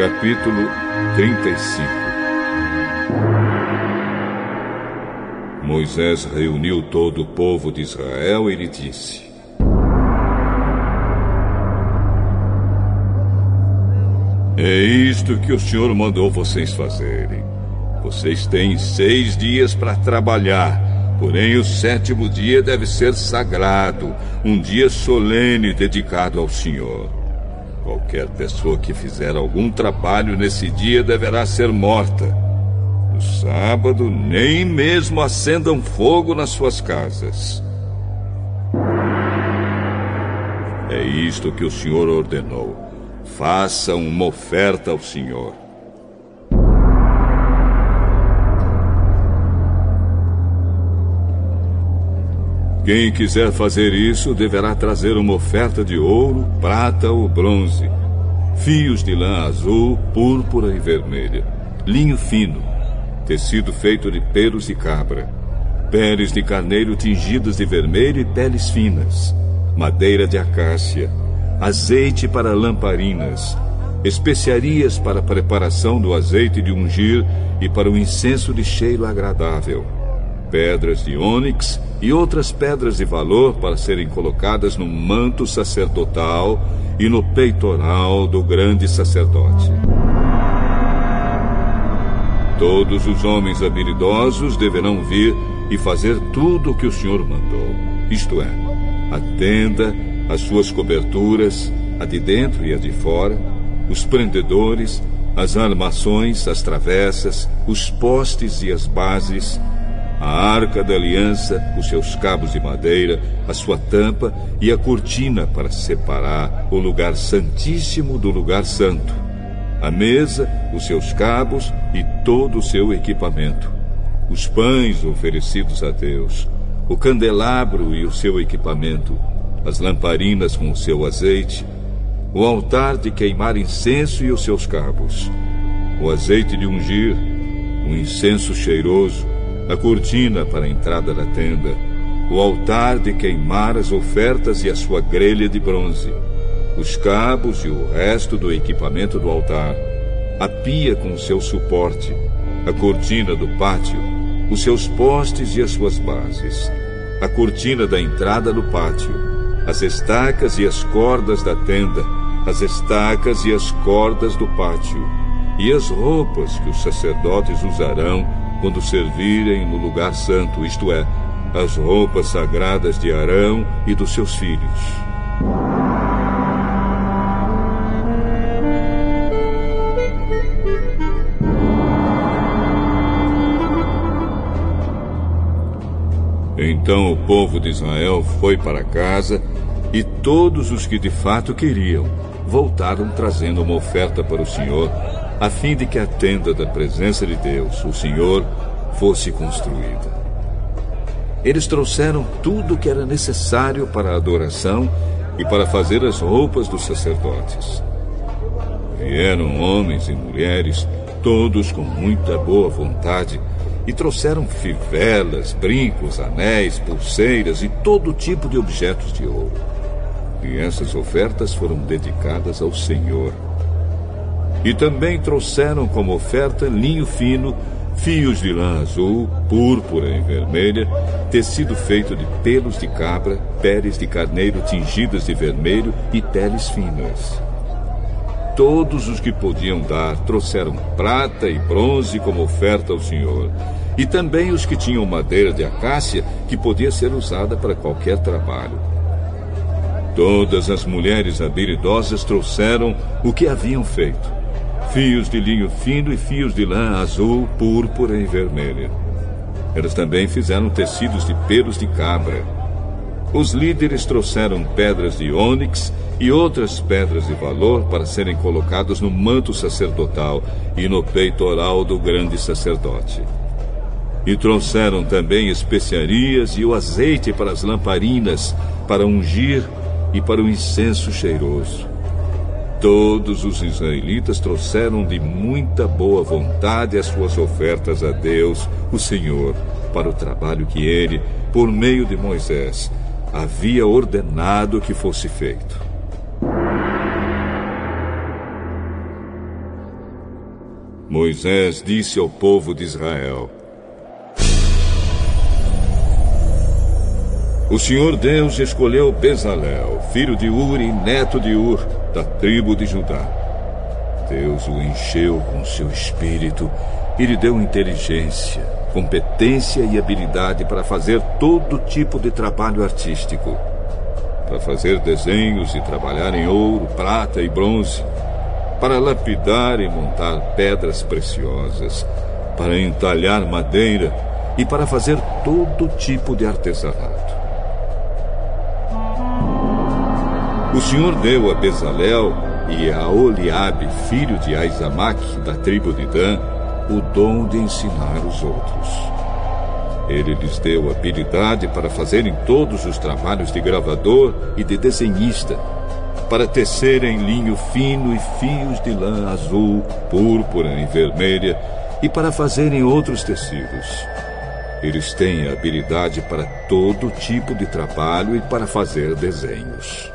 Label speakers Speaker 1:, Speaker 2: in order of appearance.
Speaker 1: Capítulo 35 Moisés reuniu todo o povo de Israel e lhe disse: É isto que o Senhor mandou vocês fazerem. Vocês têm seis dias para trabalhar, porém o sétimo dia deve ser sagrado, um dia solene dedicado ao Senhor. Qualquer pessoa que fizer algum trabalho nesse dia deverá ser morta. No sábado, nem mesmo acendam fogo nas suas casas. É isto que o Senhor ordenou. Façam uma oferta ao Senhor. Quem quiser fazer isso deverá trazer uma oferta de ouro, prata ou bronze, fios de lã azul, púrpura e vermelha, linho fino, tecido feito de pelos de cabra, peles de carneiro tingidas de vermelho e peles finas, madeira de acácia, azeite para lamparinas, especiarias para a preparação do azeite de ungir e para o incenso de cheiro agradável pedras de ônix e outras pedras de valor para serem colocadas no manto sacerdotal e no peitoral do grande sacerdote. Todos os homens habilidosos deverão vir e fazer tudo o que o Senhor mandou, isto é, a tenda, as suas coberturas, a de dentro e a de fora, os prendedores, as armações, as travessas, os postes e as bases, a arca da aliança, os seus cabos de madeira, a sua tampa e a cortina para separar o lugar santíssimo do lugar santo, a mesa, os seus cabos e todo o seu equipamento, os pães oferecidos a Deus, o candelabro e o seu equipamento, as lamparinas com o seu azeite, o altar de queimar incenso e os seus cabos, o azeite de ungir, o incenso cheiroso, a cortina para a entrada da tenda, o altar de queimar as ofertas e a sua grelha de bronze, os cabos e o resto do equipamento do altar, a pia com seu suporte, a cortina do pátio, os seus postes e as suas bases, a cortina da entrada do pátio, as estacas e as cordas da tenda, as estacas e as cordas do pátio, e as roupas que os sacerdotes usarão quando servirem no lugar santo, isto é, as roupas sagradas de Arão e dos seus filhos. Então o povo de Israel foi para casa e todos os que de fato queriam voltaram trazendo uma oferta para o Senhor a fim de que a tenda da presença de Deus, o Senhor, fosse construída. Eles trouxeram tudo o que era necessário para a adoração e para fazer as roupas dos sacerdotes. Vieram homens e mulheres, todos com muita boa vontade, e trouxeram fivelas, brincos, anéis, pulseiras e todo tipo de objetos de ouro. E essas ofertas foram dedicadas ao Senhor e também trouxeram como oferta linho fino, fios de lã azul, púrpura e vermelha, tecido feito de pelos de cabra, peles de carneiro tingidas de vermelho e peles finas. Todos os que podiam dar trouxeram prata e bronze como oferta ao Senhor, e também os que tinham madeira de acácia que podia ser usada para qualquer trabalho. Todas as mulheres habilidosas trouxeram o que haviam feito fios de linho fino e fios de lã azul, púrpura e vermelha. Eles também fizeram tecidos de pelos de cabra. Os líderes trouxeram pedras de ônix e outras pedras de valor para serem colocadas no manto sacerdotal e no peitoral do grande sacerdote. E trouxeram também especiarias e o azeite para as lamparinas, para ungir e para o incenso cheiroso. Todos os israelitas trouxeram de muita boa vontade as suas ofertas a Deus, o Senhor, para o trabalho que ele, por meio de Moisés, havia ordenado que fosse feito. Moisés disse ao povo de Israel: O Senhor Deus escolheu Bezalel, filho de Uri, neto de Ur, da tribo de Judá. Deus o encheu com seu espírito e lhe deu inteligência, competência e habilidade para fazer todo tipo de trabalho artístico. Para fazer desenhos e trabalhar em ouro, prata e bronze. Para lapidar e montar pedras preciosas. Para entalhar madeira e para fazer todo tipo de artesanato. O Senhor deu a Bezalel e a Oliabe, filho de Aizamac, da tribo de Dan, o dom de ensinar os outros. Ele lhes deu habilidade para fazerem todos os trabalhos de gravador e de desenhista, para tecerem linho fino e fios de lã azul, púrpura e vermelha, e para fazerem outros tecidos. Eles têm habilidade para todo tipo de trabalho e para fazer desenhos.